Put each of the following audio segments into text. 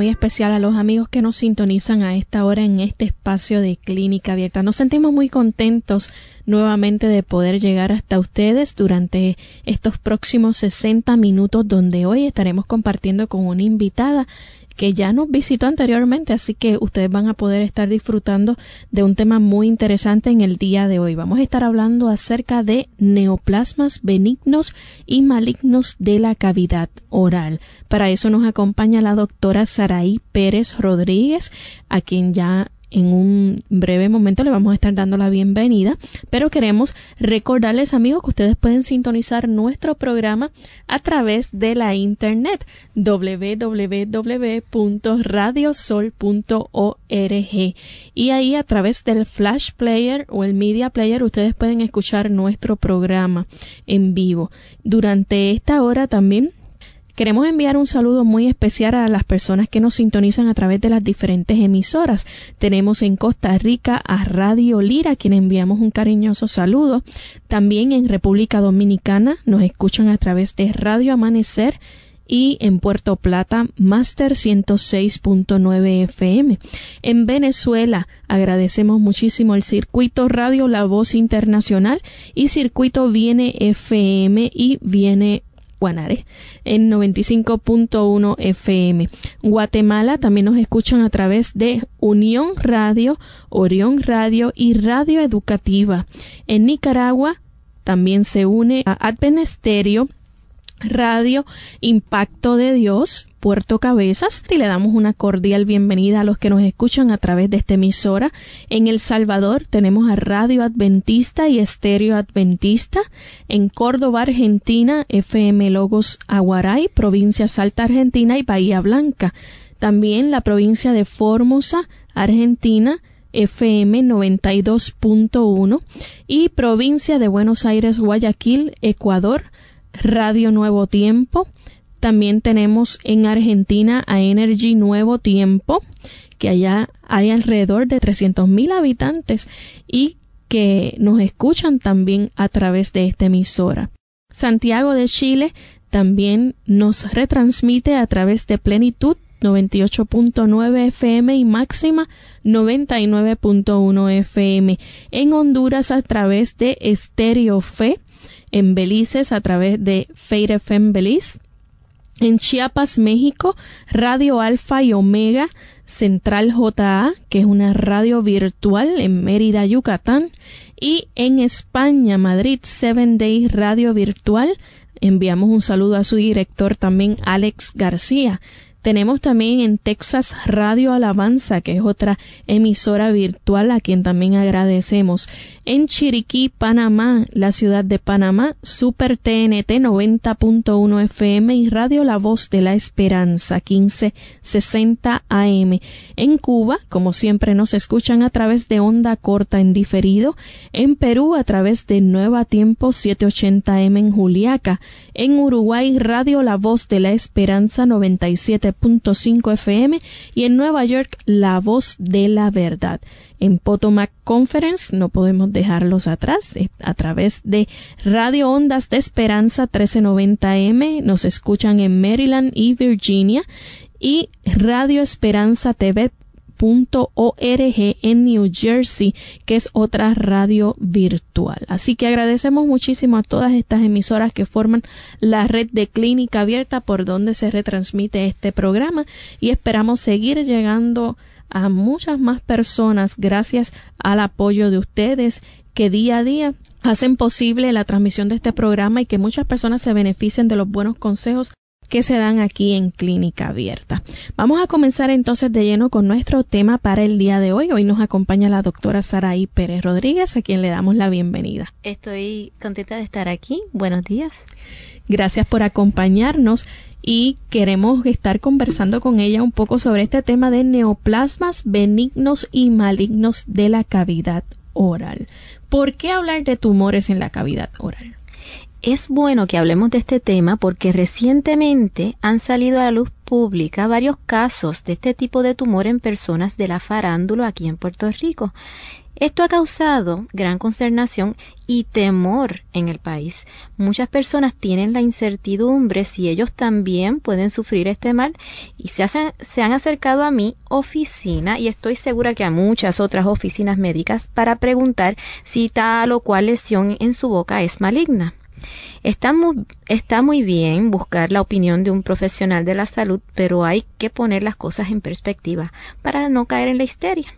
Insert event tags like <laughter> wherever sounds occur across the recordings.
Muy especial a los amigos que nos sintonizan a esta hora en este espacio de Clínica Abierta. Nos sentimos muy contentos nuevamente de poder llegar hasta ustedes durante estos próximos 60 minutos donde hoy estaremos compartiendo con una invitada que ya nos visitó anteriormente, así que ustedes van a poder estar disfrutando de un tema muy interesante en el día de hoy. Vamos a estar hablando acerca de neoplasmas benignos y malignos de la cavidad oral. Para eso nos acompaña la doctora Saraí Pérez Rodríguez, a quien ya en un breve momento le vamos a estar dando la bienvenida, pero queremos recordarles amigos que ustedes pueden sintonizar nuestro programa a través de la internet www.radiosol.org y ahí a través del flash player o el media player ustedes pueden escuchar nuestro programa en vivo. Durante esta hora también Queremos enviar un saludo muy especial a las personas que nos sintonizan a través de las diferentes emisoras. Tenemos en Costa Rica a Radio Lira, a quien enviamos un cariñoso saludo. También en República Dominicana nos escuchan a través de Radio Amanecer y en Puerto Plata Master 106.9 FM. En Venezuela agradecemos muchísimo el circuito Radio La Voz Internacional y circuito Viene FM y Viene Guanare en 95.1 FM. Guatemala también nos escuchan a través de Unión Radio, Orión Radio y Radio Educativa. En Nicaragua también se une a Advent Radio Impacto de Dios, Puerto Cabezas, y le damos una cordial bienvenida a los que nos escuchan a través de esta emisora. En El Salvador tenemos a Radio Adventista y Estéreo Adventista. En Córdoba, Argentina, FM Logos Aguaray, provincia Salta, Argentina y Bahía Blanca. También la provincia de Formosa, Argentina, FM 92.1 y provincia de Buenos Aires, Guayaquil, Ecuador, Radio Nuevo Tiempo. También tenemos en Argentina a Energy Nuevo Tiempo, que allá hay alrededor de 300.000 habitantes y que nos escuchan también a través de esta emisora. Santiago de Chile también nos retransmite a través de Plenitud 98.9 FM y máxima 99.1 FM. En Honduras a través de Estéreo Fe en Belice a través de Fade FM Belice. En Chiapas, México, Radio Alfa y Omega Central JA, que es una radio virtual en Mérida, Yucatán. Y en España, Madrid, Seven Day Radio Virtual. Enviamos un saludo a su director también, Alex García. Tenemos también en Texas Radio Alabanza, que es otra emisora virtual a quien también agradecemos. En Chiriquí, Panamá, la ciudad de Panamá, Super TNT 90.1 FM y Radio La Voz de la Esperanza 1560 AM. En Cuba, como siempre nos escuchan a través de onda corta en diferido. En Perú, a través de Nueva Tiempo 780M en Juliaca. En Uruguay, Radio La Voz de la Esperanza 97 cinco FM y en Nueva York La Voz de la Verdad. En Potomac Conference no podemos dejarlos atrás eh, a través de Radio Ondas de Esperanza 1390M nos escuchan en Maryland y Virginia y Radio Esperanza TV .org en New Jersey, que es otra radio virtual. Así que agradecemos muchísimo a todas estas emisoras que forman la red de clínica abierta por donde se retransmite este programa y esperamos seguir llegando a muchas más personas gracias al apoyo de ustedes que día a día hacen posible la transmisión de este programa y que muchas personas se beneficien de los buenos consejos que se dan aquí en Clínica Abierta. Vamos a comenzar entonces de lleno con nuestro tema para el día de hoy. Hoy nos acompaña la doctora Saraí Pérez Rodríguez, a quien le damos la bienvenida. Estoy contenta de estar aquí. Buenos días. Gracias por acompañarnos y queremos estar conversando con ella un poco sobre este tema de neoplasmas benignos y malignos de la cavidad oral. ¿Por qué hablar de tumores en la cavidad oral? Es bueno que hablemos de este tema porque recientemente han salido a la luz pública varios casos de este tipo de tumor en personas de la farándula aquí en Puerto Rico. Esto ha causado gran consternación y temor en el país. Muchas personas tienen la incertidumbre si ellos también pueden sufrir este mal y se, se han acercado a mi oficina y estoy segura que a muchas otras oficinas médicas para preguntar si tal o cual lesión en su boca es maligna. Está muy, bien buscar la opinión de un profesional de la salud, pero hay que poner las cosas en perspectiva para no caer en la histeria.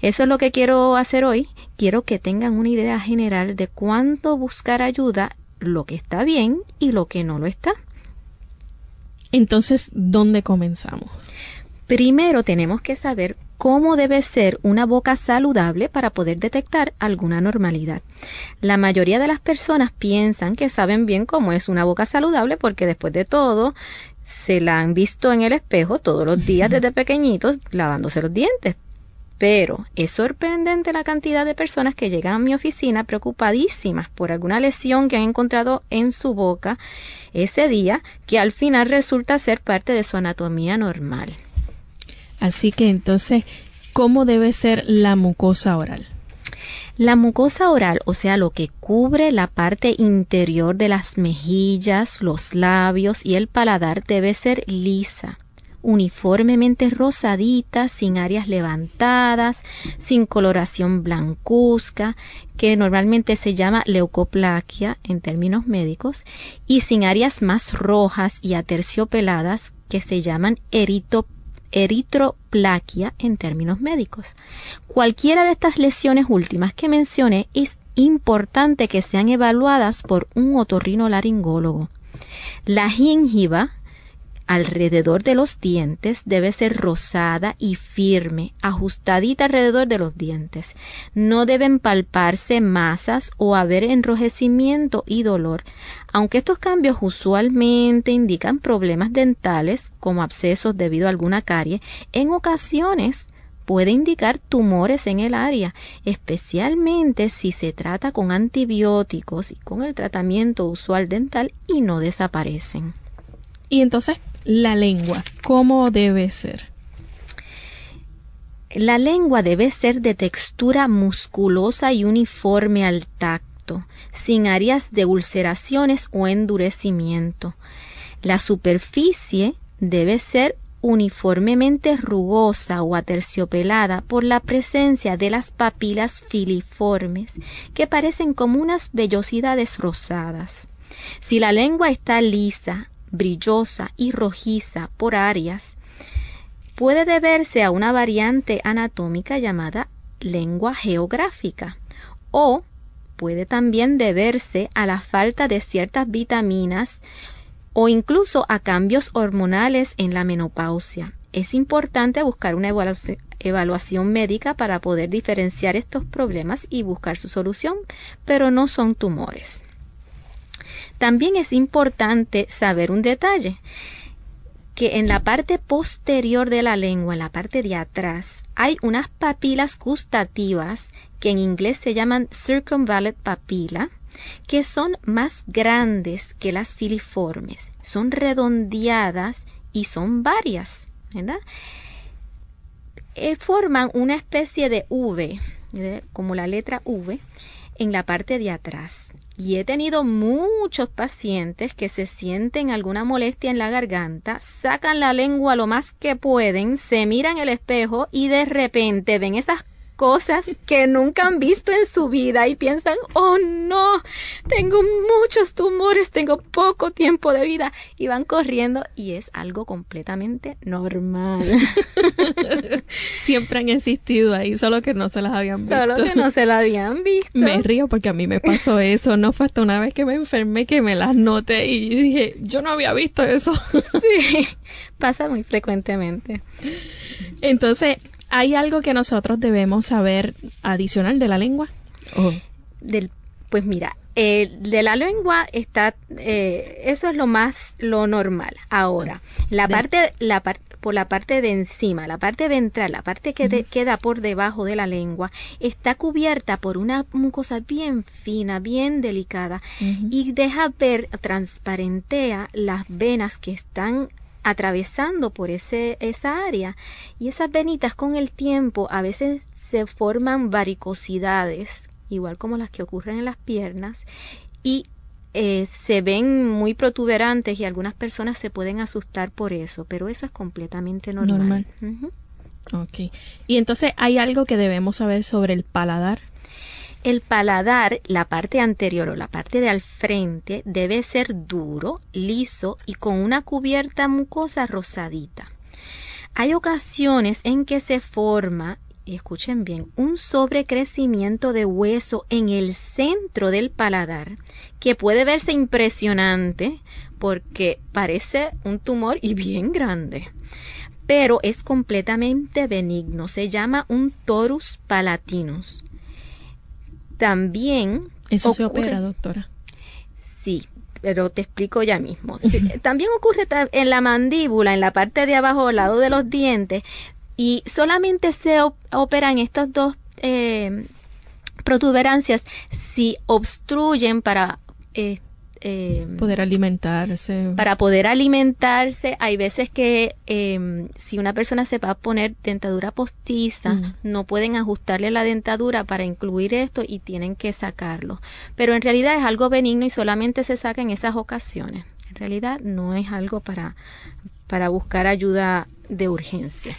Eso es lo que quiero hacer hoy. Quiero que tengan una idea general de cuándo buscar ayuda, lo que está bien y lo que no lo está. Entonces, ¿dónde comenzamos? Primero tenemos que saber cómo debe ser una boca saludable para poder detectar alguna normalidad. La mayoría de las personas piensan que saben bien cómo es una boca saludable porque después de todo se la han visto en el espejo todos los días desde <laughs> pequeñitos lavándose los dientes. Pero es sorprendente la cantidad de personas que llegan a mi oficina preocupadísimas por alguna lesión que han encontrado en su boca ese día que al final resulta ser parte de su anatomía normal. Así que entonces, ¿cómo debe ser la mucosa oral? La mucosa oral, o sea, lo que cubre la parte interior de las mejillas, los labios y el paladar, debe ser lisa, uniformemente rosadita, sin áreas levantadas, sin coloración blancuzca, que normalmente se llama leucoplaquia en términos médicos, y sin áreas más rojas y aterciopeladas que se llaman eritoplastia eritroplaquia en términos médicos. Cualquiera de estas lesiones últimas que mencioné es importante que sean evaluadas por un otorrinolaringólogo. La gingiva alrededor de los dientes debe ser rosada y firme, ajustadita alrededor de los dientes. No deben palparse masas o haber enrojecimiento y dolor, aunque estos cambios usualmente indican problemas dentales como abscesos debido a alguna carie, en ocasiones puede indicar tumores en el área, especialmente si se trata con antibióticos y con el tratamiento usual dental y no desaparecen. Y entonces, la lengua, ¿cómo debe ser? La lengua debe ser de textura musculosa y uniforme al tacto, sin áreas de ulceraciones o endurecimiento. La superficie debe ser uniformemente rugosa o aterciopelada por la presencia de las papilas filiformes que parecen como unas vellosidades rosadas. Si la lengua está lisa, brillosa y rojiza por áreas, puede deberse a una variante anatómica llamada lengua geográfica o puede también deberse a la falta de ciertas vitaminas o incluso a cambios hormonales en la menopausia. Es importante buscar una evaluación, médica para poder diferenciar estos problemas y buscar su solución, pero no son tumores. También es importante saber un detalle que en la parte posterior de la lengua, en la parte de atrás, hay unas papilas gustativas que en inglés se llaman circumvallate papilla, que son más grandes que las filiformes, son redondeadas y son varias, ¿verdad? Eh, forman una especie de V, como la letra V, en la parte de atrás. Y he tenido muchos pacientes que se sienten alguna molestia en la garganta, sacan la lengua lo más que pueden, se miran el espejo y de repente ven esas cosas que nunca han visto en su vida y piensan, oh no, tengo muchos tumores, tengo poco tiempo de vida y van corriendo y es algo completamente normal. <laughs> Siempre han existido ahí, solo que no se las habían visto. Solo que no se las habían visto. Me río porque a mí me pasó eso, no fue hasta una vez que me enfermé que me las noté y dije, yo no había visto eso. <laughs> Sí, pasa muy frecuentemente. Entonces, ¿Hay algo que nosotros debemos saber adicional de la lengua? Del, pues mira, de la lengua está, eh, eso es lo más, lo normal. Ahora, la parte, la por la parte de encima, la parte ventral, la parte que queda por debajo de la lengua, está cubierta por una mucosa bien fina, bien delicada y deja ver, transparentea las venas que están atravesando por ese, esa área y esas venitas con el tiempo a veces se forman varicosidades, igual como las que ocurren en las piernas, y eh, se ven muy protuberantes y algunas personas se pueden asustar por eso, pero eso es completamente normal. Ok. Y entonces, ¿hay algo que debemos saber sobre el paladar? El paladar, la parte anterior o la parte de al frente, debe ser duro, liso y con una cubierta mucosa rosadita. Hay ocasiones en que se forma, escuchen bien, un sobrecrecimiento de hueso en el centro del paladar que puede verse impresionante porque parece un tumor y bien grande pero es completamente benigno. Se llama un torus palatinus. También. Eso se opera, doctora. Sí, pero te explico ya mismo. <laughs> también ocurre en la mandíbula, en la parte de abajo, al lado de los dientes, y solamente se operan estas dos eh, protuberancias si obstruyen para eh, eh, poder alimentarse. Para poder alimentarse, hay veces que em, si una persona se va a poner dentadura postiza, mm. no pueden ajustarle la dentadura para incluir esto y tienen que sacarlo. Pero en realidad es algo benigno y solamente se saca en esas ocasiones. En realidad no es algo para, para buscar ayuda de urgencia.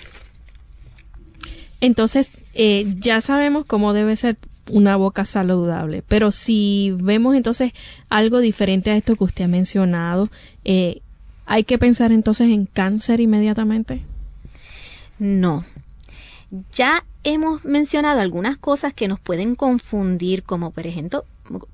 Entonces, eh, ya sabemos cómo debe ser una boca saludable. Pero si vemos entonces algo diferente a esto que usted ha mencionado, eh, ¿hay que pensar entonces en cáncer inmediatamente? No. Ya hemos mencionado algunas cosas que nos pueden confundir, como por ejemplo,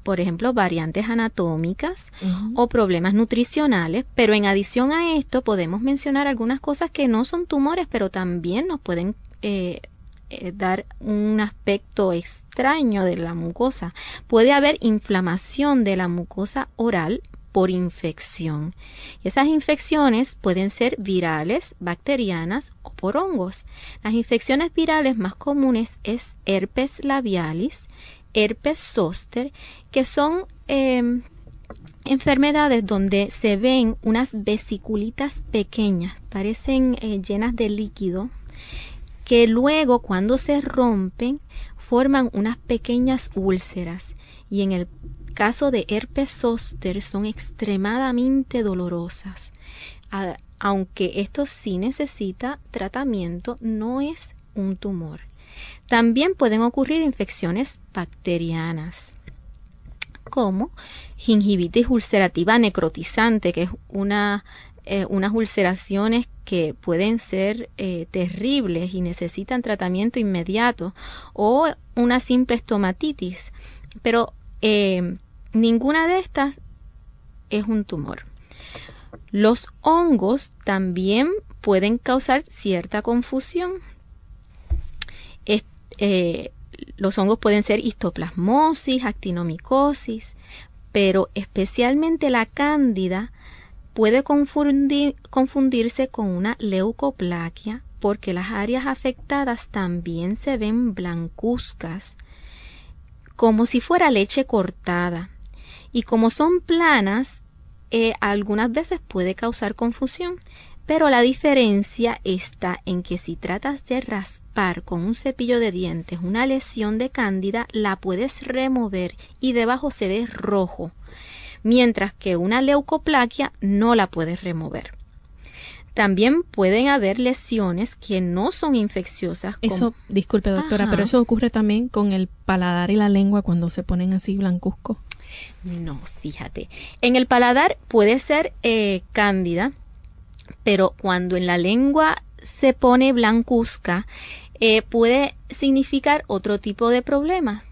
por ejemplo, variantes anatómicas o problemas nutricionales, pero en adición a esto podemos mencionar algunas cosas que no son tumores, pero también nos pueden eh, eh, dar un aspecto extraño de la mucosa. Puede haber inflamación de la mucosa oral por infección. Esas infecciones pueden ser virales, bacterianas o por hongos. Las infecciones virales más comunes es herpes labialis, herpes zoster, que son em, enfermedades donde se ven unas vesiculitas pequeñas, parecen eh, llenas de líquido que luego cuando se rompen forman unas pequeñas úlceras y en el caso de herpes zóster son extremadamente dolorosas. aunque esto sí necesita tratamiento, no es un tumor. También pueden ocurrir infecciones bacterianas como gingivitis ulcerativa necrotizante, que es una eh, unas ulceraciones que pueden ser eh, terribles y necesitan tratamiento inmediato o una simple estomatitis. Pero eh, ninguna de estas es un tumor. Los hongos también pueden causar cierta confusión. los hongos pueden ser histoplasmosis, actinomicosis, pero especialmente la cándida puede confundirse con una leucoplaquia porque las áreas afectadas también se ven blancuzcas, como si fuera leche cortada. Y como son planas, eh, algunas veces puede causar confusión, pero la diferencia está en que si tratas de raspar con un cepillo de dientes una lesión de cándida, la puedes remover y debajo se ve rojo mientras que una leucoplaquia no la puedes remover. También pueden haber lesiones que no son infecciosas. Eso, disculpe doctora, pero eso ocurre también con el paladar y la lengua cuando se ponen así blancuzco. No, fíjate. En el paladar puede ser eh, cándida, pero cuando en la lengua se pone blancuzca, eh, puede significar otro tipo de problemas.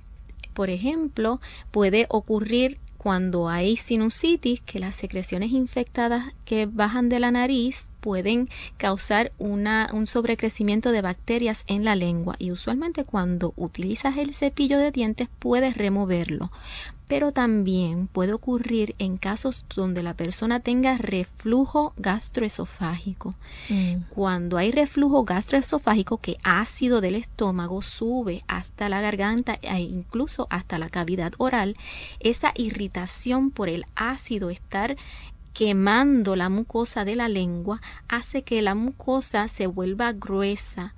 Por ejemplo, puede ocurrir cuando hay sinusitis, que las secreciones infectadas que bajan de la nariz pueden causar una, un sobrecrecimiento de bacterias en la lengua y usualmente cuando utilizas el cepillo de dientes puedes removerlo pero también puede ocurrir en casos donde la persona tenga reflujo gastroesofágico. Mm. Cuando hay reflujo gastroesofágico, que ácido del estómago sube hasta la garganta e incluso hasta la cavidad oral, esa irritación por el ácido estar quemando la mucosa de la lengua hace que la mucosa se vuelva gruesa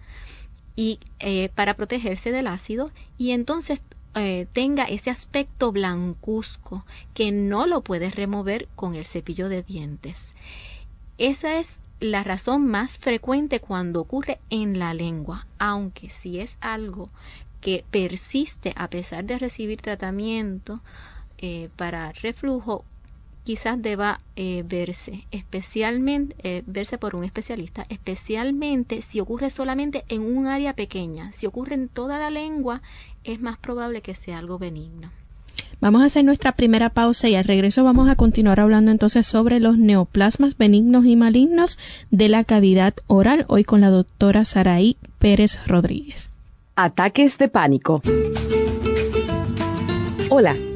y eh, para protegerse del ácido y entonces eh, tenga ese aspecto blancuzco que no lo puedes remover con el cepillo de dientes. Esa es la razón más frecuente cuando ocurre en la lengua, aunque si es algo que persiste a pesar de recibir tratamiento eh, para reflujo, quizás deba eh, verse, especialmente verse por un especialista, especialmente si ocurre solamente en un área pequeña. Si ocurre en toda la lengua, es más probable que sea algo benigno. Vamos a hacer nuestra primera pausa y al regreso vamos a continuar hablando entonces sobre los neoplasmas benignos y malignos de la cavidad oral, hoy con la doctora Saraí Pérez Rodríguez. Ataques de pánico. Hola,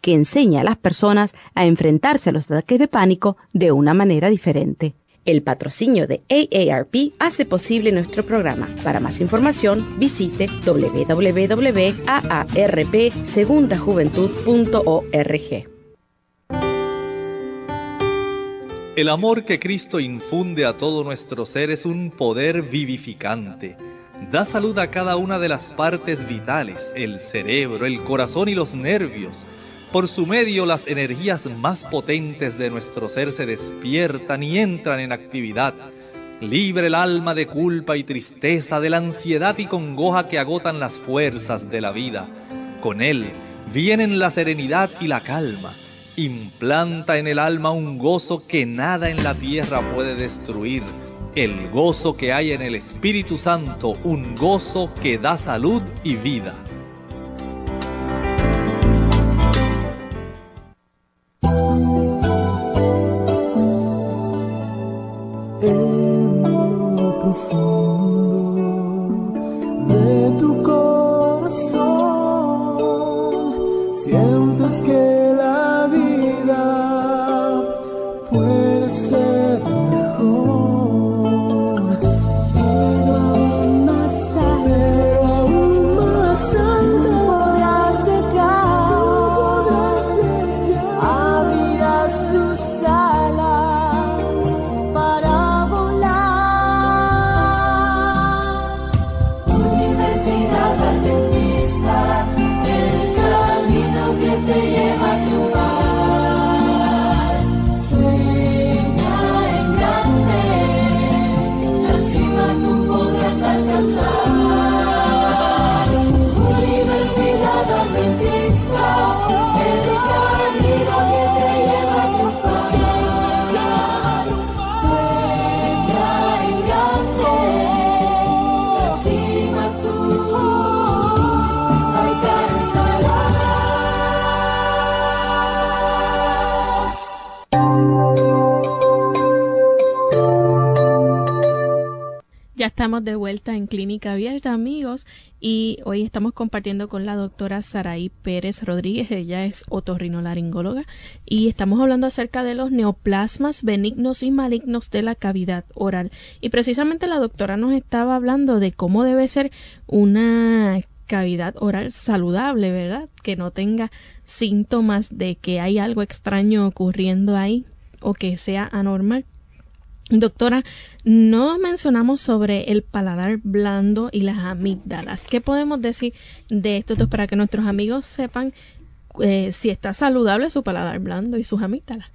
que enseña a las personas a enfrentarse a los ataques de pánico de una manera diferente. El patrocinio de AARP hace posible nuestro programa. Para más información, visite www.aarpsegundajuventud.org. El amor que Cristo infunde a todo nuestro ser es un poder vivificante. Da salud a cada una de las partes vitales, el cerebro, el corazón y los nervios por su medio las energías más potentes de nuestro ser se despiertan y entran en actividad. Libre el alma de culpa y tristeza, de la ansiedad y congoja que agotan las fuerzas de la vida. Con él vienen la serenidad y la calma. Implanta en el alma un gozo que nada en la tierra puede destruir. El gozo que hay en el Espíritu Santo, un gozo que da salud y vida. Amigos, y hoy estamos compartiendo con la doctora Saraí Pérez Rodríguez. Ella es otorrinolaringóloga y estamos hablando acerca de los neoplasmas benignos y malignos de la cavidad oral. Y precisamente la doctora nos estaba hablando de cómo debe ser una cavidad oral saludable, ¿verdad? Que no tenga síntomas de que hay algo extraño ocurriendo ahí o que sea anormal. Doctora, no mencionamos sobre el paladar blando y las amígdalas. ¿Qué podemos decir de esto para que nuestros amigos sepan eh, si está saludable su paladar blando y sus amígdalas?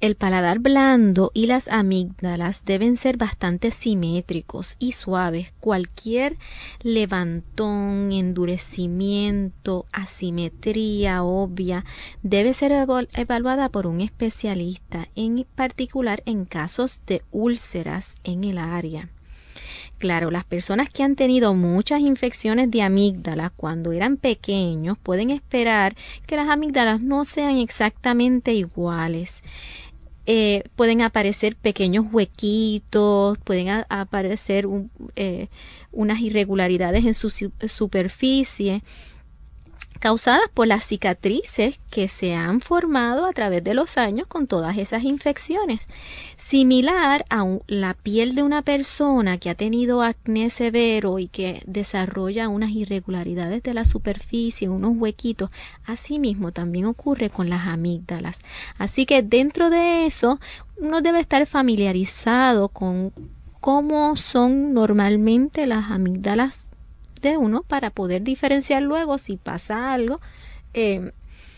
El paladar blando y las amígdalas deben ser bastante simétricos y suaves. Cualquier levantón, endurecimiento, asimetría obvia debe ser evaluada por un especialista, en particular en casos de úlceras en el área. Claro, las personas que han tenido muchas infecciones de amígdalas cuando eran pequeños pueden esperar que las amígdalas no sean exactamente iguales. Eh, pueden aparecer pequeños huequitos, pueden aparecer eh, unas irregularidades en su superficie causadas por las cicatrices que se han formado a través de los años con todas esas infecciones. Similar a la piel de una persona que ha tenido acné severo y que desarrolla unas irregularidades de la superficie, unos huequitos, asimismo también ocurre con las amígdalas. Así que dentro de eso uno debe estar familiarizado con cómo son normalmente las amígdalas de uno para poder diferenciar luego si pasa algo, eh,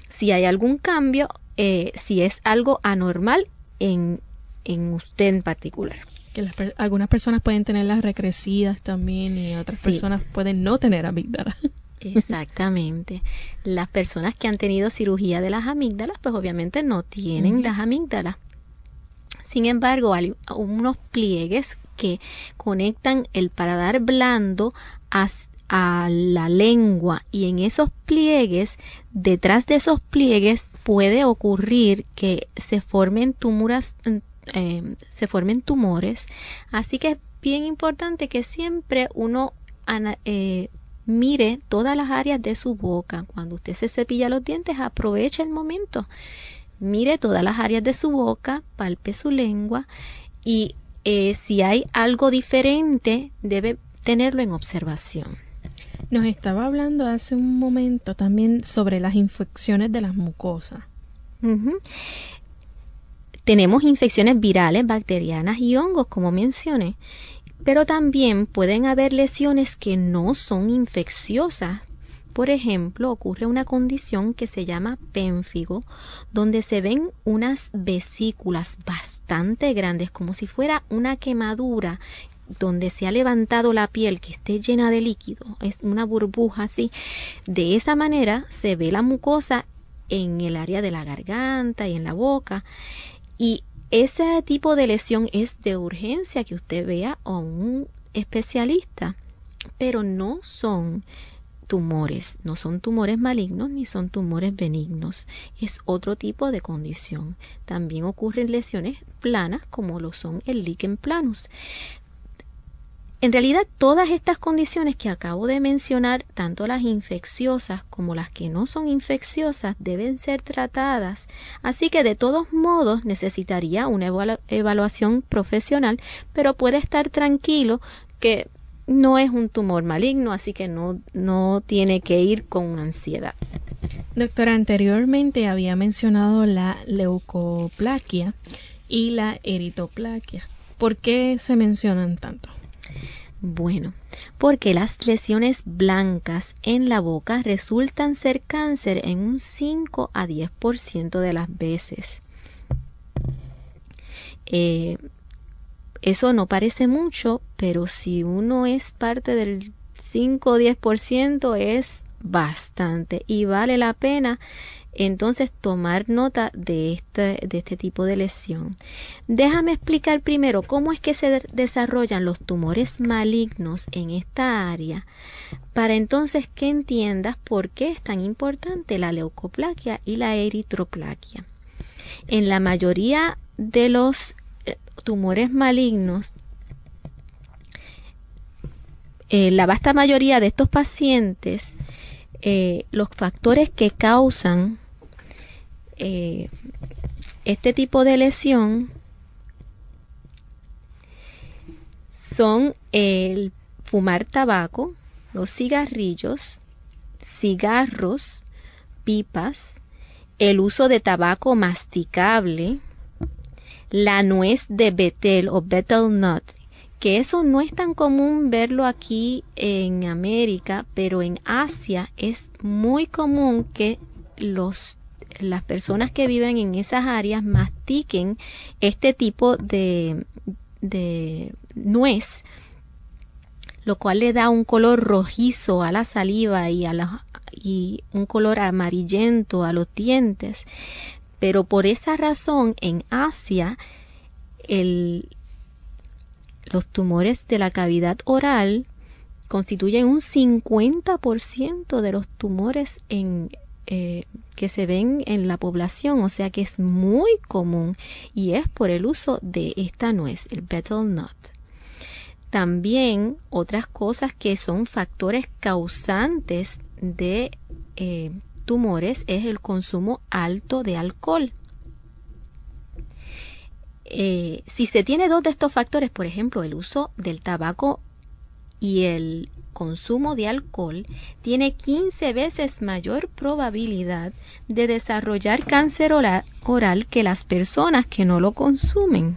si hay algún cambio, eh, si es algo anormal en, en usted en particular. Que algunas personas pueden tenerlas recrecidas también y otras personas pueden no tener amígdalas. <laughs> Exactamente. Las personas que han tenido cirugía de las amígdalas, pues obviamente no tienen las amígdalas. Sin embargo, hay unos pliegues que conectan el paladar blando a, a la lengua y en esos pliegues, detrás de esos pliegues puede ocurrir que se formen tumores, eh, se formen tumores, así que es bien importante que siempre uno eh, mire todas las áreas de su boca. Cuando usted se cepilla los dientes, aproveche el momento. Mire todas las áreas de su boca, palpe su lengua y eh, si hay algo diferente, debe tenerlo en observación. Nos estaba hablando hace un momento también sobre las infecciones de las mucosas. Tenemos infecciones virales, bacterianas y hongos, como mencioné, pero también pueden haber lesiones que no son infecciosas. Por ejemplo, ocurre una condición que se llama pénfigo, donde se ven unas vesículas bastante grandes, como si fuera una quemadura donde se ha levantado la piel que esté llena de líquido, es una burbuja así, de esa manera se ve la mucosa en el área de la garganta y en la boca y ese tipo de lesión es de urgencia que usted vea a un especialista, pero no son tumores, no son tumores malignos ni son tumores benignos, es otro tipo de condición. También ocurren lesiones planas como lo son el líquen planus. En realidad, todas estas condiciones que acabo de mencionar, tanto las infecciosas como las que no son infecciosas, deben ser tratadas. Así que de todos modos necesitaría una evaluación profesional, pero puede estar tranquilo que no es un tumor maligno, así que no, no tiene que ir con ansiedad. Doctora, anteriormente había mencionado la leucoplaquia y la eritoplaquia. ¿Por qué se mencionan tanto? Bueno, porque las lesiones blancas en la boca resultan ser cáncer en un 5 a 10% de las veces. Eh, eso no parece mucho, pero si uno es parte del 5 o 10% es bastante y vale la pena entonces tomar nota de este, de este tipo de lesión. Déjame explicar primero cómo es que se desarrollan los tumores malignos en esta área para entonces que entiendas por qué es tan importante la leucoplaquia y la eritroplaquia. En la mayoría de los eh, tumores malignos eh, la vasta mayoría de estos pacientes, eh, los factores que causan eh, este tipo de lesión son el fumar tabaco, los cigarrillos, cigarros, pipas, el uso de tabaco masticable, la nuez de betel o betel nut, que eso no es tan común verlo aquí en América, pero en Asia es muy común que los las personas que viven en esas áreas mastiquen este tipo de, de nuez, lo cual le da un color rojizo a la saliva y, a la, y un color amarillento a los dientes. Pero por esa razón en Asia el, los tumores de la cavidad oral constituyen un 50% de los tumores en, eh, que se ven en la población, o sea que es muy común y es por el uso de esta nuez, el betel nut. También otras cosas que son factores causantes de eh, tumores es el consumo alto de alcohol. Eh, si se tiene dos de estos factores, por ejemplo, el uso del tabaco y el consumo de alcohol tiene 15 veces mayor probabilidad de desarrollar cáncer oral, que las personas que no lo consumen.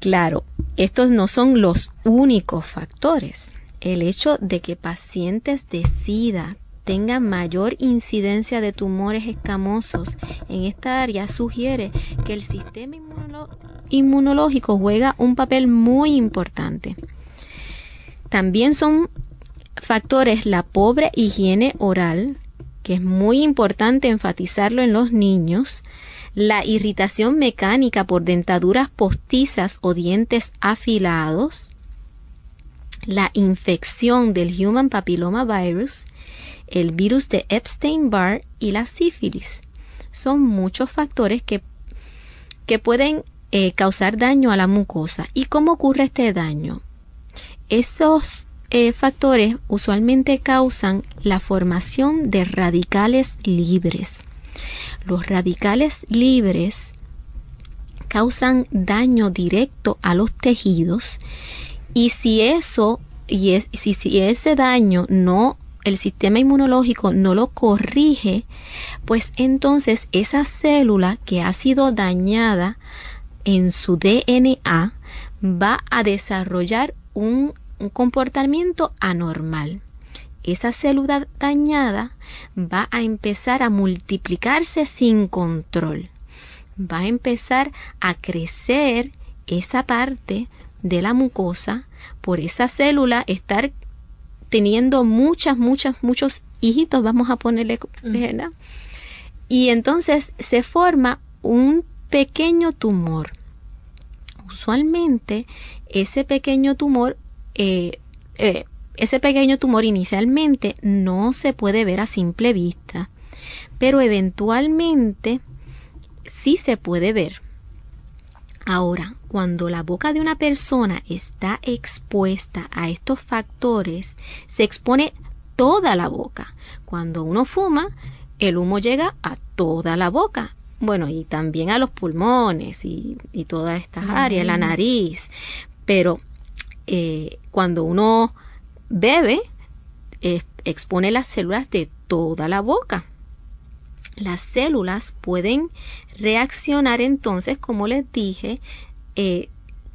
Claro, estos no son los únicos factores. El hecho de que pacientes de SIDA tengan mayor incidencia de tumores escamosos en esta área sugiere que el sistema inmunológico juega un papel muy importante. También son factores la pobre higiene oral, que es muy importante enfatizarlo en los niños, la irritación mecánica por dentaduras postizas o dientes afilados, la infección del Human Papilloma Virus, el virus de Epstein-Barr y la sífilis. Son muchos factores que, que pueden eh, causar daño a la mucosa. ¿Y cómo ocurre este daño? Esos eh, factores usualmente causan la formación de radicales libres. Los radicales libres causan daño directo a los tejidos y si eso y es, si, si ese daño no el sistema inmunológico no lo corrige, pues entonces esa célula que ha sido dañada en su DNA va a desarrollar un, comportamiento anormal. Esa célula dañada va a empezar a multiplicarse sin control. Va a empezar a crecer esa parte de la mucosa por esa célula estar teniendo muchas, muchas, muchos hijitos, vamos a ponerle, ¿verdad? Y entonces se forma un pequeño tumor. Usualmente ese pequeño tumor, eh, eh, ese pequeño tumor inicialmente no se puede ver a simple vista, pero eventualmente sí se puede ver. Ahora, cuando la boca de una persona está expuesta a estos factores, se expone toda la boca. Cuando uno fuma, el humo llega a toda la boca. Bueno, y también a los pulmones y, todas estas áreas, la nariz. Pero eh, cuando uno bebe, expone las células de toda la boca. Las células pueden reaccionar entonces, como les dije, eh,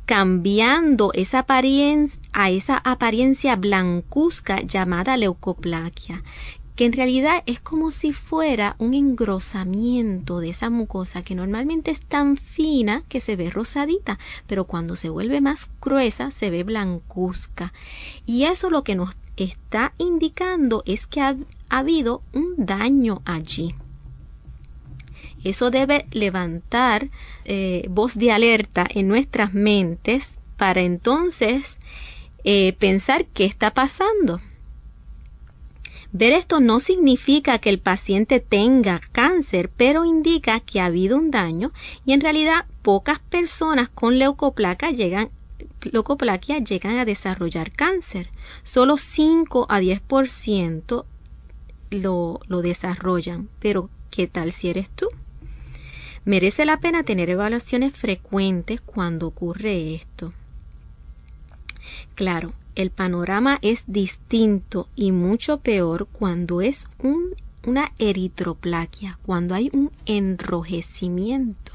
cambiando esa apariencia a esa apariencia blancuzca llamada leucoplaquia, que en realidad es como si fuera un engrosamiento de esa mucosa que normalmente es tan fina que se ve rosadita, pero cuando se vuelve más gruesa se ve blancuzca. Y eso lo que nos está indicando es que ha habido un daño allí. Eso debe levantar eh, voz de alerta en nuestras mentes para entonces eh, pensar qué está pasando. Ver esto no significa que el paciente tenga cáncer, pero indica que ha habido un daño y en realidad pocas personas con leucoplaca llegan leucoplaquia llegan a desarrollar cáncer. Solo 5 a 10% lo, lo desarrollan. Pero, ¿qué tal si eres tú? Merece la pena tener evaluaciones frecuentes cuando ocurre esto. Claro, el panorama es distinto y mucho peor cuando es un, una eritroplaquia, cuando hay un enrojecimiento.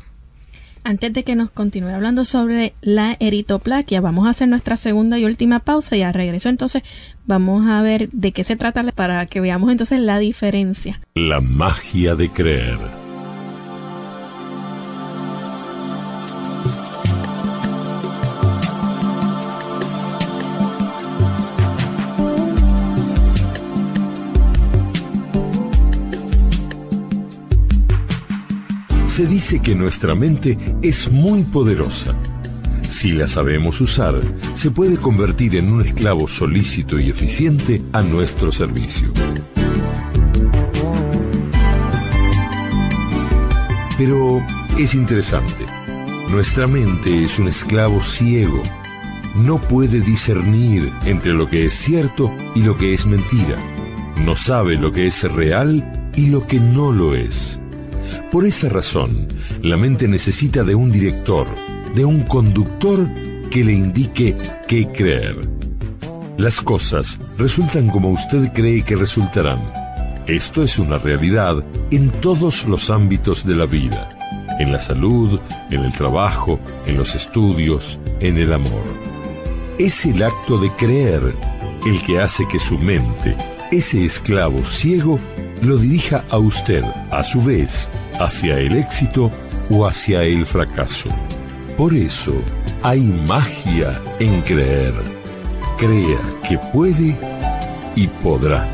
Antes de que nos continúe hablando sobre la eritroplaquia, vamos a hacer nuestra segunda y última pausa y a regreso entonces vamos a ver de qué se trata para que veamos entonces la diferencia. La magia de creer. Se dice que nuestra mente es muy poderosa. Si la sabemos usar, se puede convertir en un esclavo solícito y eficiente a nuestro servicio. Pero es interesante. Nuestra mente es un esclavo ciego. No puede discernir entre lo que es cierto y lo que es mentira. No sabe lo que es real y lo que no lo es. Por esa razón, la mente necesita de un director, de un conductor que le indique qué creer. Las cosas resultan como usted cree que resultarán. Esto es una realidad en todos los ámbitos de la vida, en la salud, en el trabajo, en los estudios, en el amor. Es el acto de creer el que hace que su mente, ese esclavo ciego, lo dirija a usted, a su vez, hacia el éxito o hacia el fracaso. Por eso hay magia en creer. Crea que puede y podrá.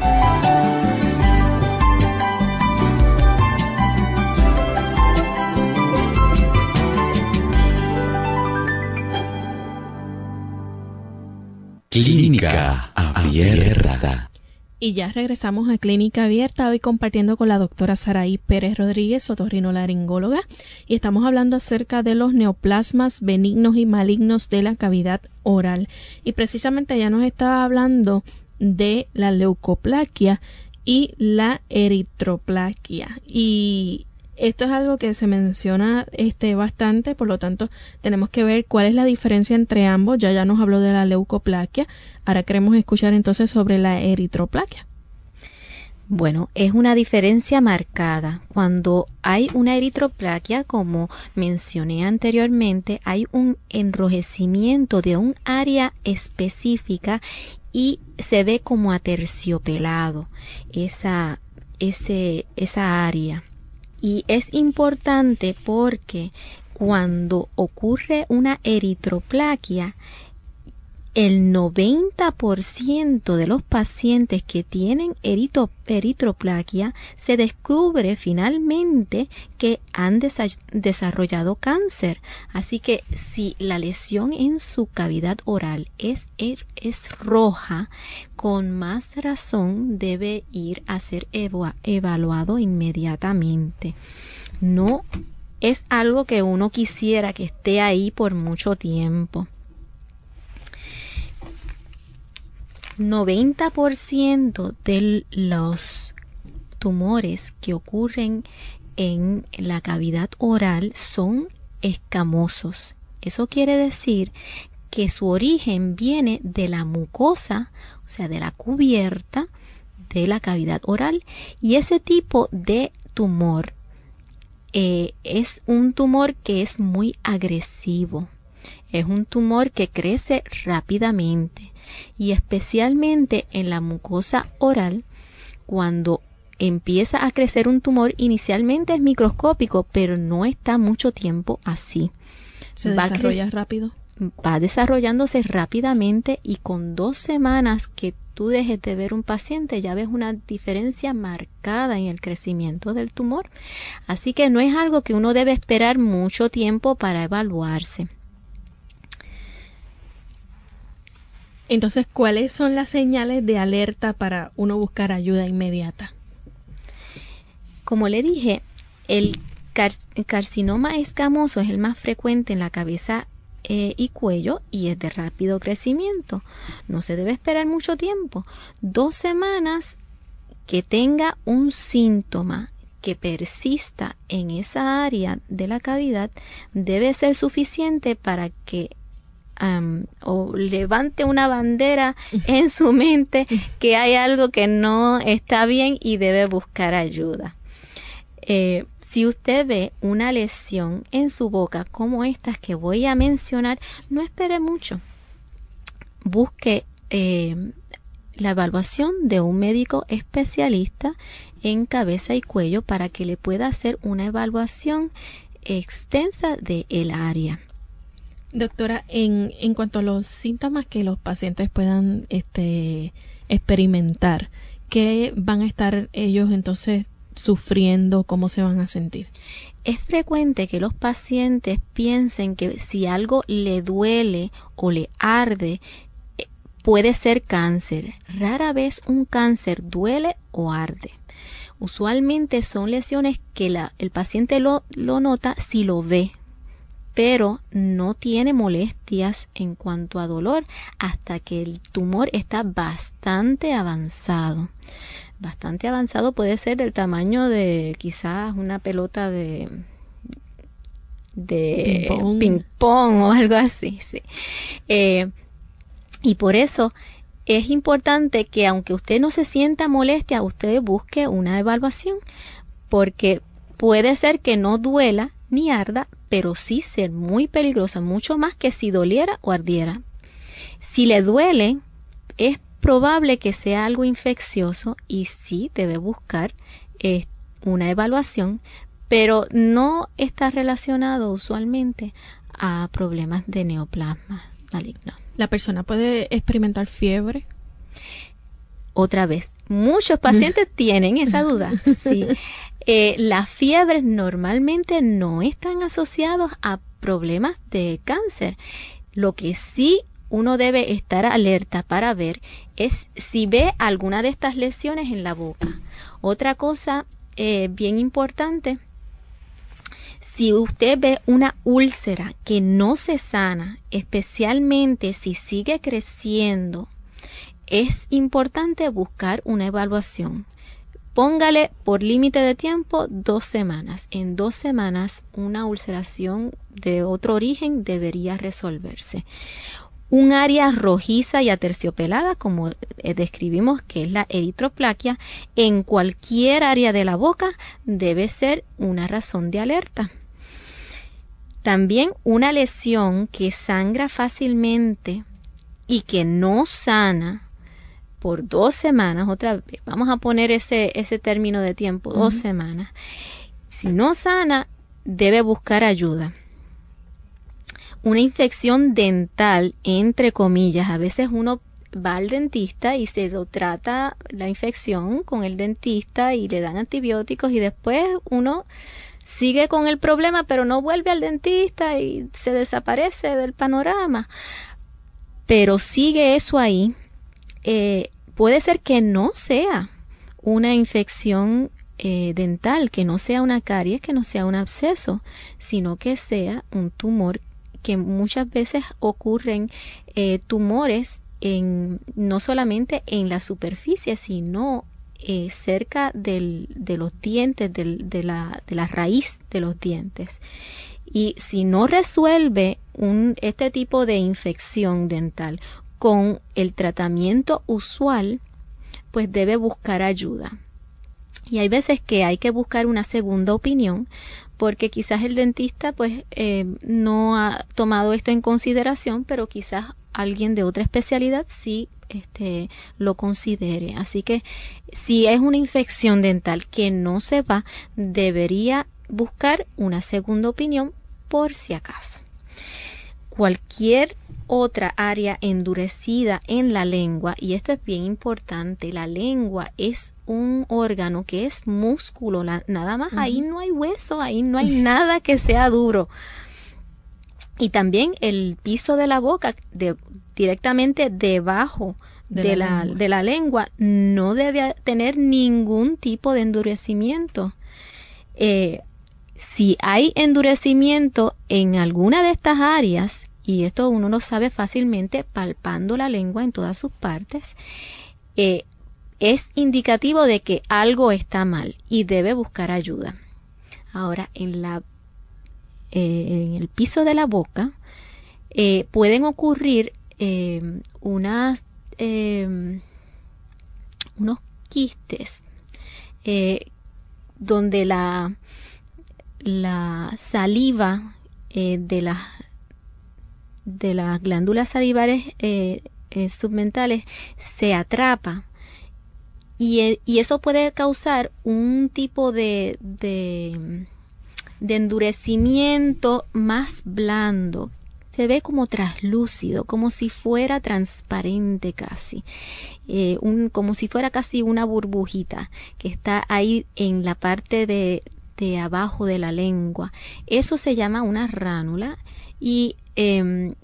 Clínica Abierta. Y ya regresamos a Clínica Abierta, hoy compartiendo con la doctora Saraí Pérez Rodríguez, otorrinolaringóloga, y estamos hablando acerca de los neoplasmas benignos y malignos de la cavidad oral. Y precisamente ya nos estaba hablando de la leucoplaquia y la eritroplaquia. Y esto es algo que se menciona este bastante, por lo tanto tenemos que ver cuál es la diferencia entre ambos. Ya ya nos habló de la leucoplaquia, ahora queremos escuchar entonces sobre la eritroplaquia. Bueno, es una diferencia marcada. Cuando hay una eritroplaquia, como mencioné anteriormente, hay un enrojecimiento de un área específica y se ve como aterciopelado esa, ese, esa área. Y es importante porque cuando ocurre una eritroplaquia, el 90% de los pacientes que tienen eritroplaquia se descubre finalmente que han desarrollado cáncer. Así que si la lesión en su cavidad oral es, er, es roja, con más razón debe ir a ser evaluado inmediatamente. No es algo que uno quisiera que esté ahí por mucho tiempo. 90% de los tumores que ocurren en la cavidad oral son escamosos. Eso quiere decir que su origen viene de la mucosa, o sea, de la cubierta de la cavidad oral. Y ese tipo de tumor eh, es un tumor que es muy agresivo. Es un tumor que crece rápidamente y especialmente en la mucosa oral cuando empieza a crecer un tumor inicialmente es microscópico pero no está mucho tiempo así. Se va desarrolla rápido. va desarrollándose rápidamente y con dos semanas que tú dejes de ver un paciente ya ves una diferencia marcada en el crecimiento del tumor. Así que no es algo que uno debe esperar mucho tiempo para evaluarse Entonces, ¿cuáles son las señales de alerta para uno buscar ayuda inmediata? Como le dije, el carcinoma escamoso es el más frecuente en la cabeza eh, y cuello y es de rápido crecimiento. No se debe esperar mucho tiempo. Dos semanas que tenga un síntoma que persista en esa área de la cavidad debe ser suficiente para que o levante una bandera <laughs> en su mente que hay algo que no está bien y debe buscar ayuda. Eh, si usted ve una lesión en su boca como estas que voy a mencionar, no espere mucho. Busque eh, la evaluación de un médico especialista en cabeza y cuello para que le pueda hacer una evaluación extensa de el área. Doctora, en, en cuanto a los síntomas que los pacientes puedan este, experimentar, ¿qué van a estar ellos entonces sufriendo, cómo se van a sentir. Es frecuente que los pacientes piensen que si algo le duele o le arde, eh, puede ser cáncer. Rara vez un cáncer duele o arde. Usualmente son lesiones que la, el paciente lo, lo nota si lo ve, pero no tiene molestias en cuanto a dolor hasta que el tumor está bastante avanzado bastante avanzado, puede ser del tamaño de quizás una pelota de de ping pong, o algo así, sí. Eh, y por eso es importante que aunque usted no se sienta molestia, usted busque una evaluación, porque puede ser que no duela ni arda, pero sí ser muy peligrosa, mucho más que si doliera o ardiera. Si le duele, es probable que sea algo infeccioso y sí debe buscar eh, una evaluación, pero no está relacionado usualmente a problemas de neoplasma maligno. ¿La persona puede experimentar fiebre? Otra vez, muchos pacientes <laughs> tienen esa duda. Sí. Eh, las fiebres normalmente no están asociados a problemas de cáncer. Lo que sí uno debe estar alerta para ver es si ve alguna de estas lesiones en la boca. Otra cosa eh, bien importante, si usted ve una úlcera que no se sana, especialmente si sigue creciendo, es importante buscar una evaluación. Póngale por límite de tiempo dos semanas. En dos semanas una ulceración de otro origen debería resolverse un área rojiza y aterciopelada, como eh, describimos que es la eritroplaquia, en cualquier área de la boca debe ser una razón de alerta. También una lesión que sangra fácilmente y que no sana por dos semanas, otra vez, vamos a poner ese, ese término de tiempo, dos semanas. Si no sana, debe buscar ayuda una infección dental, entre comillas. A veces uno va al dentista y se lo trata la infección con el dentista y le dan antibióticos y después uno sigue con el problema pero no vuelve al dentista y se desaparece del panorama. Pero sigue eso ahí. Eh, puede ser que no sea una infección eh, dental, que no sea una caries, que no sea un absceso, sino que sea un tumor que muchas veces ocurren eh, tumores en, no solamente en la superficie, sino cerca de los dientes, de, la, de la raíz de los dientes. Y si no resuelve un, este tipo de infección dental con el tratamiento usual, pues debe buscar ayuda. Y hay veces que hay que buscar una segunda opinión porque quizás el dentista pues eh, no ha tomado esto en consideración, pero quizás alguien de otra especialidad sí este, lo considere. Así que si es una infección dental que no se va, debería buscar una segunda opinión por si acaso. Cualquier otra área endurecida en la lengua, y esto es bien importante, la lengua es un órgano que es músculo, nada más, ahí no hay hueso, ahí no hay <laughs> nada que sea duro. Y también el piso de la boca, de, directamente debajo de, la, de la lengua, no debe tener ningún tipo de endurecimiento. Eh, si hay endurecimiento en alguna de estas áreas, y esto uno lo sabe fácilmente palpando la lengua en todas sus partes, eh, es indicativo de que algo está mal y debe buscar ayuda. Ahora, en, la, eh, en el piso de la boca eh, pueden ocurrir unas, unos quistes donde la, la saliva de las de las glándulas salivares eh, eh, submentales se atrapa. Y, eh, y, eso puede causar un tipo de, de, de endurecimiento más blando. Se ve como traslúcido, como si fuera transparente casi, un, como si fuera casi una burbujita que está ahí en la parte de, de abajo de la lengua. Eso se llama una ránula y Em,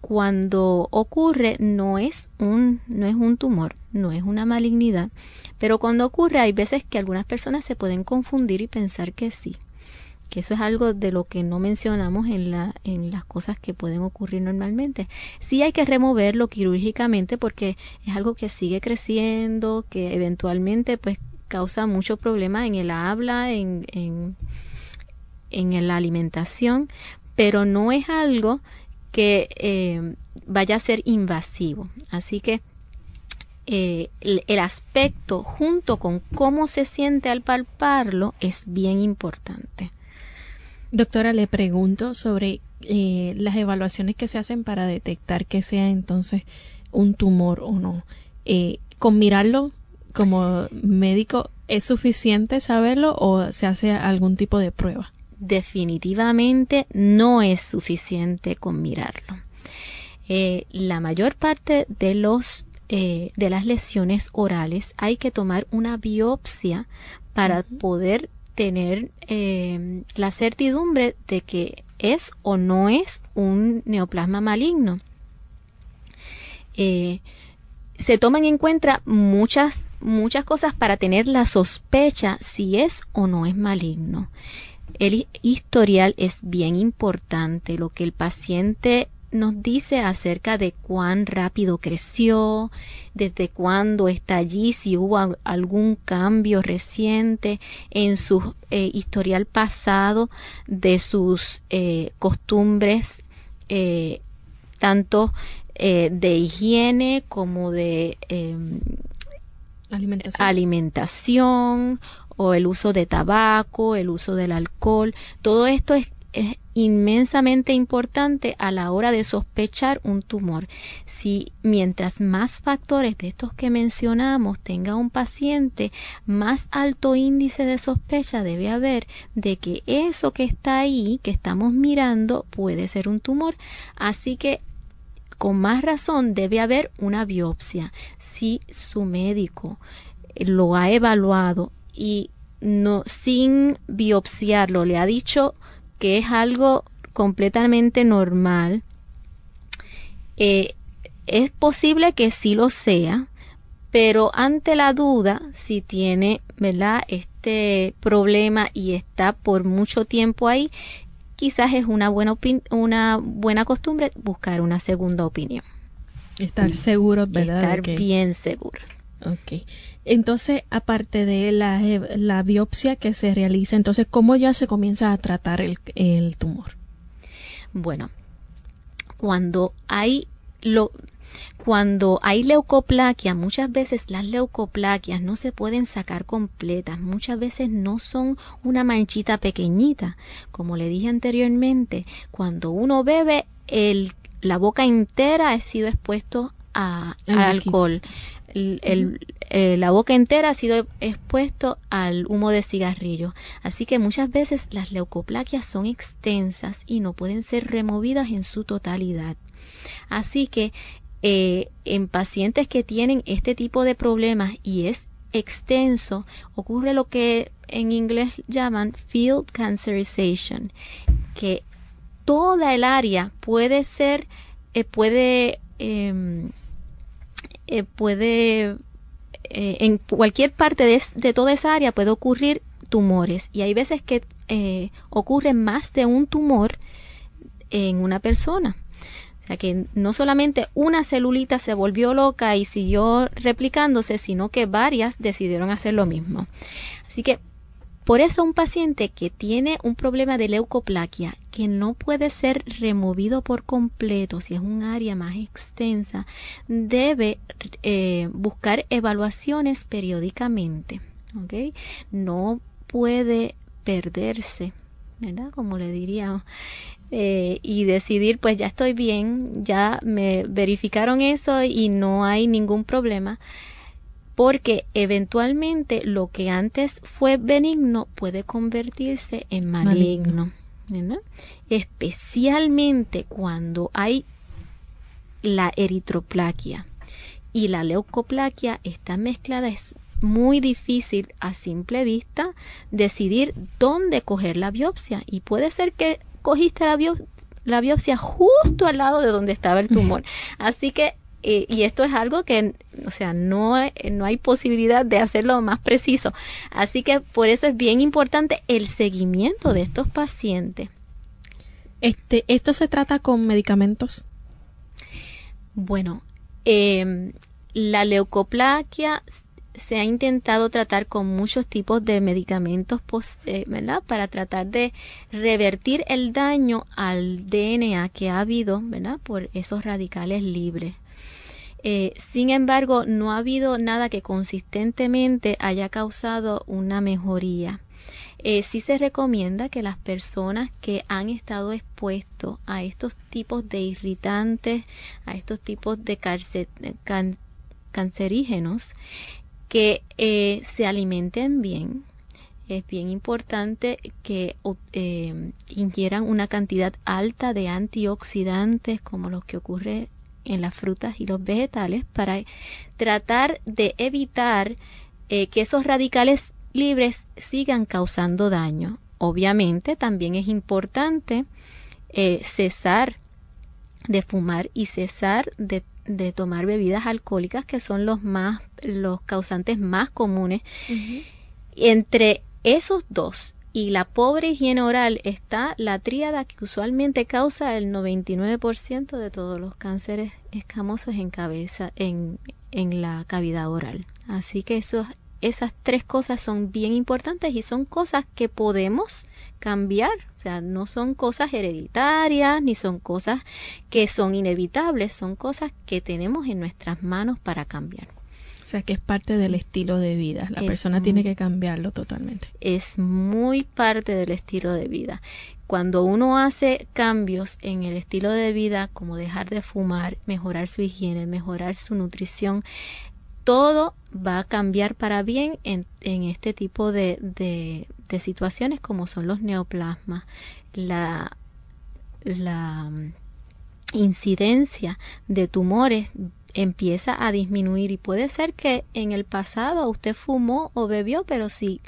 cuando ocurre no es un no es un tumor, no es una malignidad, pero cuando ocurre hay veces que algunas personas se pueden confundir y pensar que sí, que eso es algo de lo que no mencionamos en la en las cosas que pueden ocurrir normalmente. Sí hay que removerlo quirúrgicamente porque es algo que sigue creciendo, que eventualmente pues causa muchos problemas en el habla, en, en en la alimentación, pero no es algo que eh, vaya a ser invasivo. Así que eh, el, aspecto junto con cómo se siente al palparlo es bien importante. Doctora, le pregunto sobre eh, las evaluaciones que se hacen para detectar que sea entonces un tumor o no. con mirarlo como médico, ¿es suficiente saberlo o se hace algún tipo de prueba? Definitivamente no es suficiente con mirarlo. Eh, la mayor parte de los eh, de las lesiones orales hay que tomar una biopsia para poder tener eh, la certidumbre de que es o no es un neoplasma maligno. se toman en cuenta muchas muchas cosas para tener la sospecha si es o no es maligno. El historial es bien importante, lo que el paciente nos dice acerca de cuán rápido creció, desde cuándo está allí, si hubo algún cambio reciente en su eh, historial pasado de sus eh, costumbres, eh, tanto de higiene como de em, alimentación. alimentación o el uso de tabaco, el uso del alcohol, todo esto es, inmensamente importante a la hora de sospechar un tumor. Si mientras más factores de estos que mencionamos tenga un paciente, más alto índice de sospecha debe haber de que eso que está ahí, que estamos mirando, puede ser un tumor. Así que con más razón debe haber una biopsia. Si su médico lo ha evaluado y no sin biopsiarlo le ha dicho que es algo completamente normal, eh, es posible que sí lo sea, pero ante la duda, si tiene, ¿verdad? Este problema y está por mucho tiempo ahí, quizás es una buena, una buena costumbre buscar una segunda opinión. Estar seguro, ¿verdad? Estar bien seguro. Ok. Entonces, aparte de la, la, biopsia que se realiza, entonces, ¿cómo ya se comienza a tratar el, tumor? Bueno, cuando hay lo, cuando hay leucoplaquia, muchas veces las leucoplaquias no se pueden sacar completas, muchas veces no son una manchita pequeñita. Como le dije anteriormente, cuando uno bebe, el, la boca entera ha sido expuesto a, al alcohol el, eh, la boca entera ha sido expuesto al humo de cigarrillo. Así que muchas veces las leucoplaquias son extensas y no pueden ser removidas en su totalidad. Así que eh, en pacientes que tienen este tipo de problemas y es extenso, ocurre lo que en inglés llaman field cancerization, que toda el área puede ser, eh, puede em, eh, puede, eh, en cualquier parte de, toda esa área puede ocurrir tumores y hay veces que eh, ocurre más de un tumor en una persona. sea que no solamente una celulita se volvió loca y siguió replicándose, sino que varias decidieron hacer lo mismo. Así que por eso un paciente que tiene un problema de leucoplaquia que no puede ser removido por completo, si es un área más extensa, debe eh, buscar evaluaciones periódicamente. No puede perderse, ¿verdad? Como le diría. Eh, y decidir, pues ya estoy bien, ya me verificaron eso y no hay ningún problema porque eventualmente lo que antes fue benigno puede convertirse en maligno. Especialmente cuando hay la eritroplaquia y la leucoplaquia está mezclada, es muy difícil a simple vista decidir dónde coger la biopsia y puede ser que cogiste la, la biopsia justo al lado de donde estaba el tumor. <laughs> Así que eh, y esto es algo que, o sea, no, no hay posibilidad de hacerlo más preciso. Así que por eso es bien importante el seguimiento de estos pacientes. Este, ¿Esto se trata con medicamentos? Bueno, em, la leucoplaquia se ha intentado tratar con muchos tipos de medicamentos, eh, ¿verdad? Para tratar de revertir el daño al DNA que ha habido, ¿verdad? Por esos radicales libres. Eh, sin embargo, no ha habido nada que consistentemente haya causado una mejoría. Eh, sí se recomienda que las personas que han estado expuestos a estos tipos de irritantes, a estos tipos de cancerígenos, que eh, se alimenten bien. Es bien importante que ingieran una cantidad alta de antioxidantes como los que ocurre en las frutas y los vegetales para tratar de evitar eh, que esos radicales libres sigan causando daño. Obviamente también es importante eh, cesar de fumar y cesar de, tomar bebidas alcohólicas que son los más los causantes más comunes. Entre esos dos y la pobre higiene oral está la tríada que usualmente causa el 99% de todos los cánceres escamosos en cabeza, en, en la cavidad oral. Así que eso, esas tres cosas son bien importantes y son cosas que podemos cambiar. O sea, no son cosas hereditarias ni son cosas que son inevitables, son cosas que tenemos en nuestras manos para cambiar. O sea, que es parte del estilo de vida. La persona tiene que cambiarlo totalmente. Es muy parte del estilo de vida. Cuando uno hace cambios en el estilo de vida, como dejar de fumar, mejorar su higiene, mejorar su nutrición, todo va a cambiar para bien en, este tipo de, de, situaciones como son los neoplasmas, la, la mm, incidencia de tumores empieza a disminuir y puede ser que en el pasado usted fumó o bebió, pero si,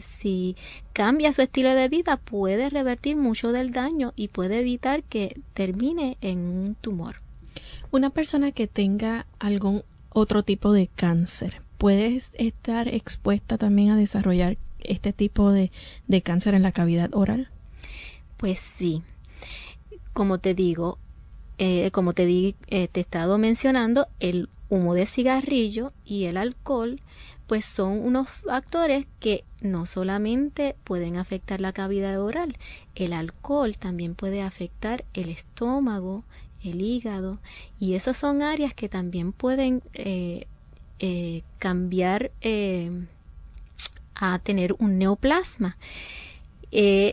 si cambia su estilo de vida puede revertir mucho del daño y puede evitar que termine en un tumor. Una persona que tenga algún otro tipo de cáncer puede estar expuesta también a desarrollar este tipo de, de cáncer en la cavidad oral. Pues sí. Como te digo, eh, como te, di, eh, te he estado mencionando, el humo de cigarrillo y el alcohol, pues son unos factores que no solamente pueden afectar la cavidad oral, el alcohol también puede afectar el estómago, el hígado, y esas son áreas que también pueden eh, cambiar a tener un neoplasma.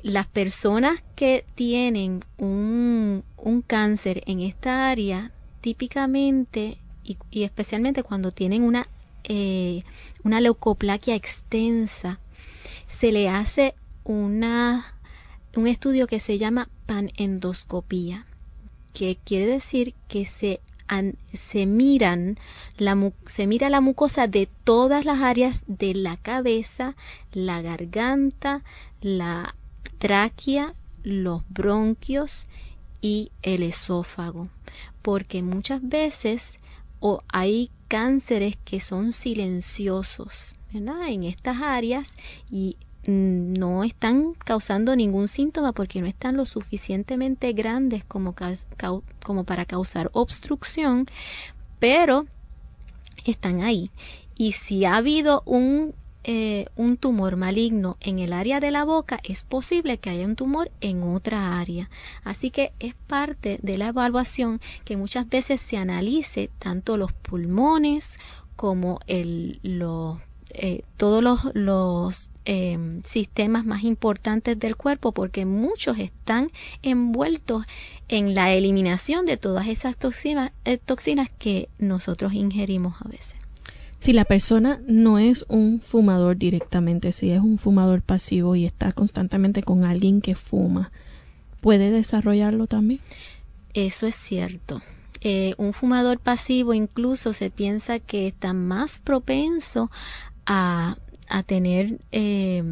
Las personas que tienen un, un cáncer en esta área, típicamente y, especialmente cuando tienen una, eh, una leucoplaquia extensa, se le hace una, un estudio que se llama panendoscopía, que quiere decir que se, se miran la, se mira la mucosa de todas las áreas de la cabeza, la garganta, la tráquea, los bronquios y el esófago, porque muchas veces hay cánceres que son silenciosos en estas áreas y no están causando ningún síntoma porque no están lo suficientemente grandes como, para causar obstrucción, pero están ahí. Y si ha habido un eh, un tumor maligno en el área de la boca, es posible que haya un tumor en otra área. Así que es parte de la evaluación que muchas veces se analice tanto los pulmones como el, eh, todos los, los em, sistemas más importantes del cuerpo porque muchos están envueltos en la eliminación de todas esas toxinas, eh, toxinas que nosotros ingerimos a veces. Si la persona no es un fumador directamente, si es un fumador pasivo y está constantemente con alguien que fuma, ¿puede desarrollarlo también? Eso es cierto. Eh, un fumador pasivo incluso se piensa que está más propenso a, a tener eh,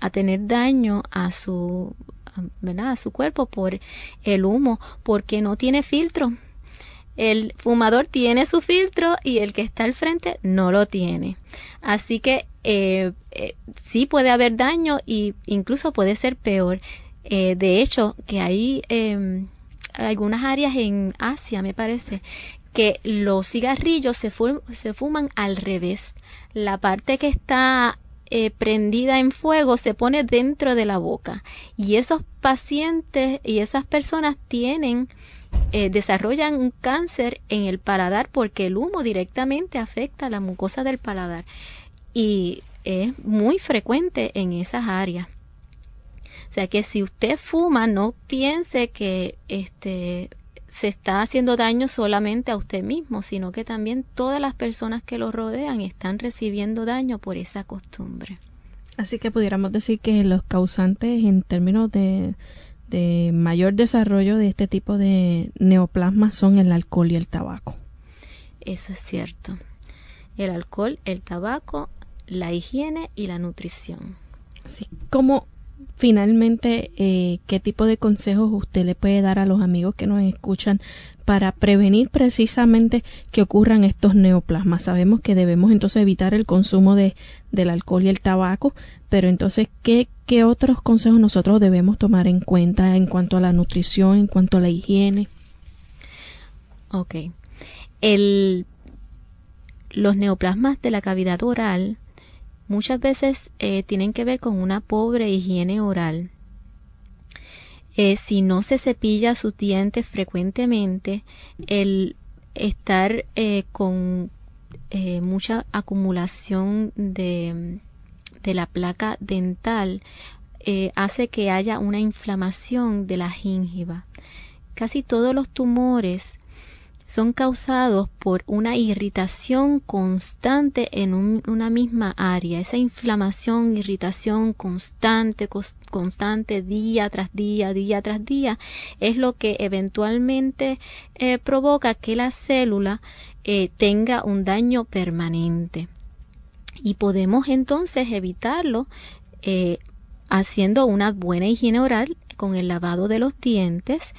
a tener daño a su ¿verdad? a su cuerpo por el humo porque no tiene filtro el fumador tiene su filtro y el que está al frente no lo tiene. Así que eh, eh, sí puede haber daño y incluso puede ser peor. Eh, de hecho, que hay em, algunas áreas en Asia, me parece, que los cigarrillos se, fuman al revés. La parte que está prendida en fuego se pone dentro de la boca. Y esos pacientes y esas personas tienen eh, desarrollan un cáncer en el paladar porque el humo directamente afecta a la mucosa del paladar y es muy frecuente en esas áreas. O sea que si usted fuma, no piense que este se está haciendo daño solamente a usted mismo, sino que también todas las personas que lo rodean están recibiendo daño por esa costumbre. Así que pudiéramos decir que los causantes en términos de de mayor desarrollo de este tipo de neoplasma son el alcohol y el tabaco. Eso es cierto. El alcohol, el tabaco, la higiene y la nutrición. Así como finalmente, eh, ¿qué tipo de consejos usted le puede dar a los amigos que nos escuchan para prevenir precisamente que ocurran estos neoplasmas? Sabemos que debemos entonces evitar el consumo de, del alcohol y el tabaco, pero entonces, ¿qué, ¿qué otros consejos nosotros debemos tomar en cuenta en cuanto a la nutrición, en cuanto a la higiene? Ok. El, los neoplasmas de la cavidad oral muchas veces eh, tienen que ver con una pobre higiene oral. Eh, si no se cepilla sus dientes frecuentemente, el estar eh, con mucha acumulación de, de, la placa dental hace que haya una inflamación de la gingiva. Casi todos los tumores son causados por una irritación constante en una misma área. Esa inflamación, irritación constante, constante, día tras día, día tras día, es lo que eventualmente eh, provoca que la célula eh, tenga un daño permanente. Y podemos entonces evitarlo eh, haciendo una buena higiene oral con el lavado de los dientes.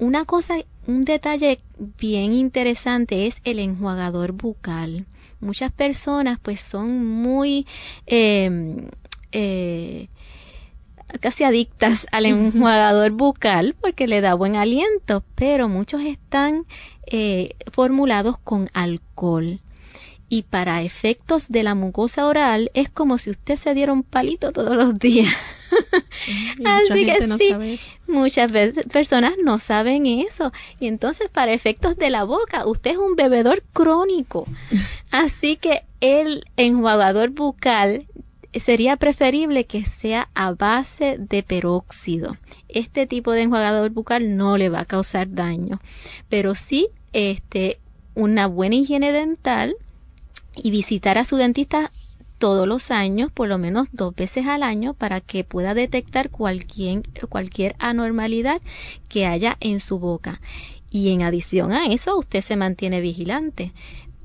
Una cosa un detalle bien interesante es el enjuagador bucal. Muchas personas pues son muy em, eh, casi adictas al enjuagador bucal porque le da buen aliento, pero muchos están eh, formulados con alcohol y para efectos de la mucosa oral es como si usted se diera un palito todos los días. <laughs> Así que sí, muchas veces personas no saben eso. Y entonces para efectos de la boca, usted es un bebedor crónico. <laughs> Así que el enjuagador bucal sería preferible que sea a base de peróxido. Este tipo de enjuagador bucal no le va a causar daño, pero sí este una buena higiene dental y visitar a su dentista todos los años, por lo menos dos veces al año, para que pueda detectar cualquier, cualquier anormalidad que haya en su boca. Y en adición a eso, usted se mantiene vigilante,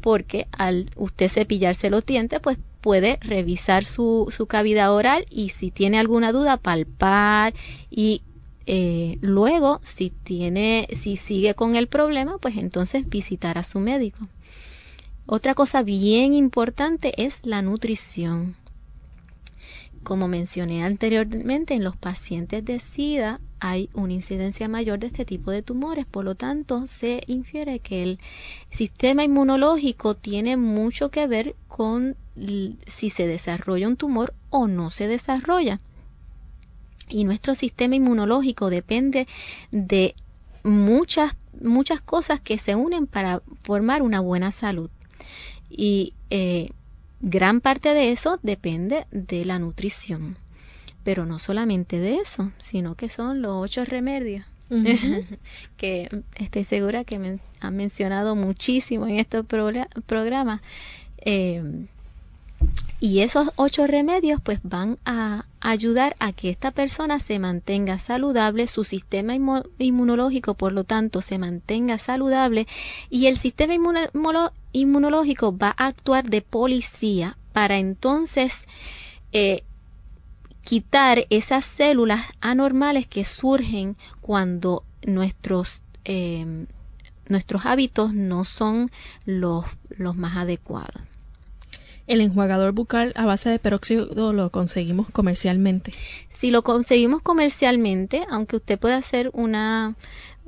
porque al usted cepillarse los dientes, pues puede revisar su, su cavidad oral y si tiene alguna duda, palpar y eh, luego, si tiene, si sigue con el problema, pues entonces visitar a su médico. Otra cosa bien importante es la nutrición. Como mencioné anteriormente, en los pacientes de SIDA hay una incidencia mayor de este tipo de tumores, por lo tanto se infiere que el sistema inmunológico tiene mucho que ver con si se desarrolla un tumor o no se desarrolla. Y nuestro sistema inmunológico depende de muchas, muchas cosas que se unen para formar una buena salud. Y eh, gran parte de eso depende de la nutrición. Pero no solamente de eso, sino que son los ocho remedios. <laughs> que estoy segura que me han mencionado muchísimo en estos programas. Eh, y esos ocho remedios pues van a ayudar a que esta persona se mantenga saludable, su sistema inmunológico por lo tanto se mantenga saludable y el sistema inmunológico va a actuar de policía para entonces eh, quitar esas células anormales que surgen cuando nuestros eh, nuestros hábitos no son los, los más adecuados. El enjuagador bucal a base de peróxido lo conseguimos comercialmente. Si lo conseguimos comercialmente, aunque usted pueda hacer una,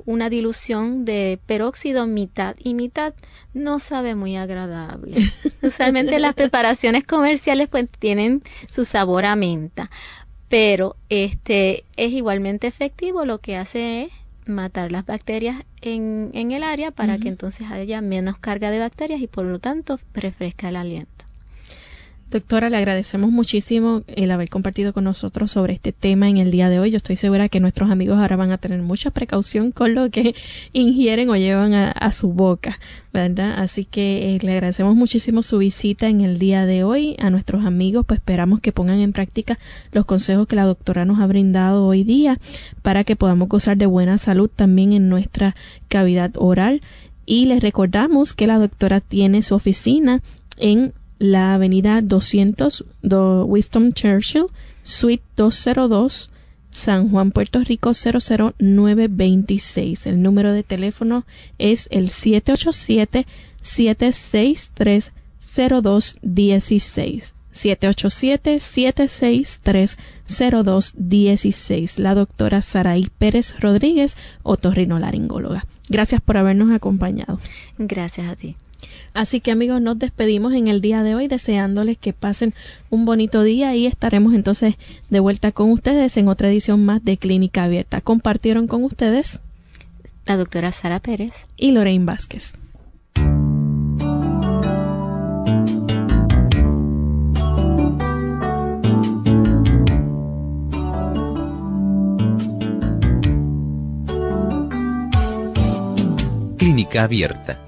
una dilución de peróxido mitad y mitad, no sabe muy agradable. <laughs> Usualmente las preparaciones comerciales pues tienen su sabor a menta, pero este es igualmente efectivo, lo que hace es matar las bacterias en, en el área para que entonces haya menos carga de bacterias y por lo tanto refresca el aliento. Doctora, le agradecemos muchísimo el haber compartido con nosotros sobre este tema en el día de hoy. Yo estoy segura que nuestros amigos ahora van a tener mucha precaución con lo que <laughs> ingieren o llevan a, su boca, ¿verdad? Así que eh, le agradecemos muchísimo su visita en el día de hoy. A nuestros amigos, pues esperamos que pongan en práctica los consejos que la doctora nos ha brindado hoy día para que podamos gozar de buena salud también en nuestra cavidad oral. Y les recordamos que la doctora tiene su oficina en la avenida 200 de Winston Churchill, Suite 202, San Juan, Puerto Rico 00926. El número de teléfono es el 787-763-0216. 787-763-0216. La doctora Saraí Pérez Rodríguez, otorrinolaringóloga. Gracias por habernos acompañado. Gracias a ti. Así que amigos, nos despedimos en el día de hoy deseándoles que pasen un bonito día y estaremos entonces de vuelta con ustedes en otra edición más de Clínica Abierta. Compartieron con ustedes la doctora Sara Pérez y Lorraine Vázquez. Clínica Abierta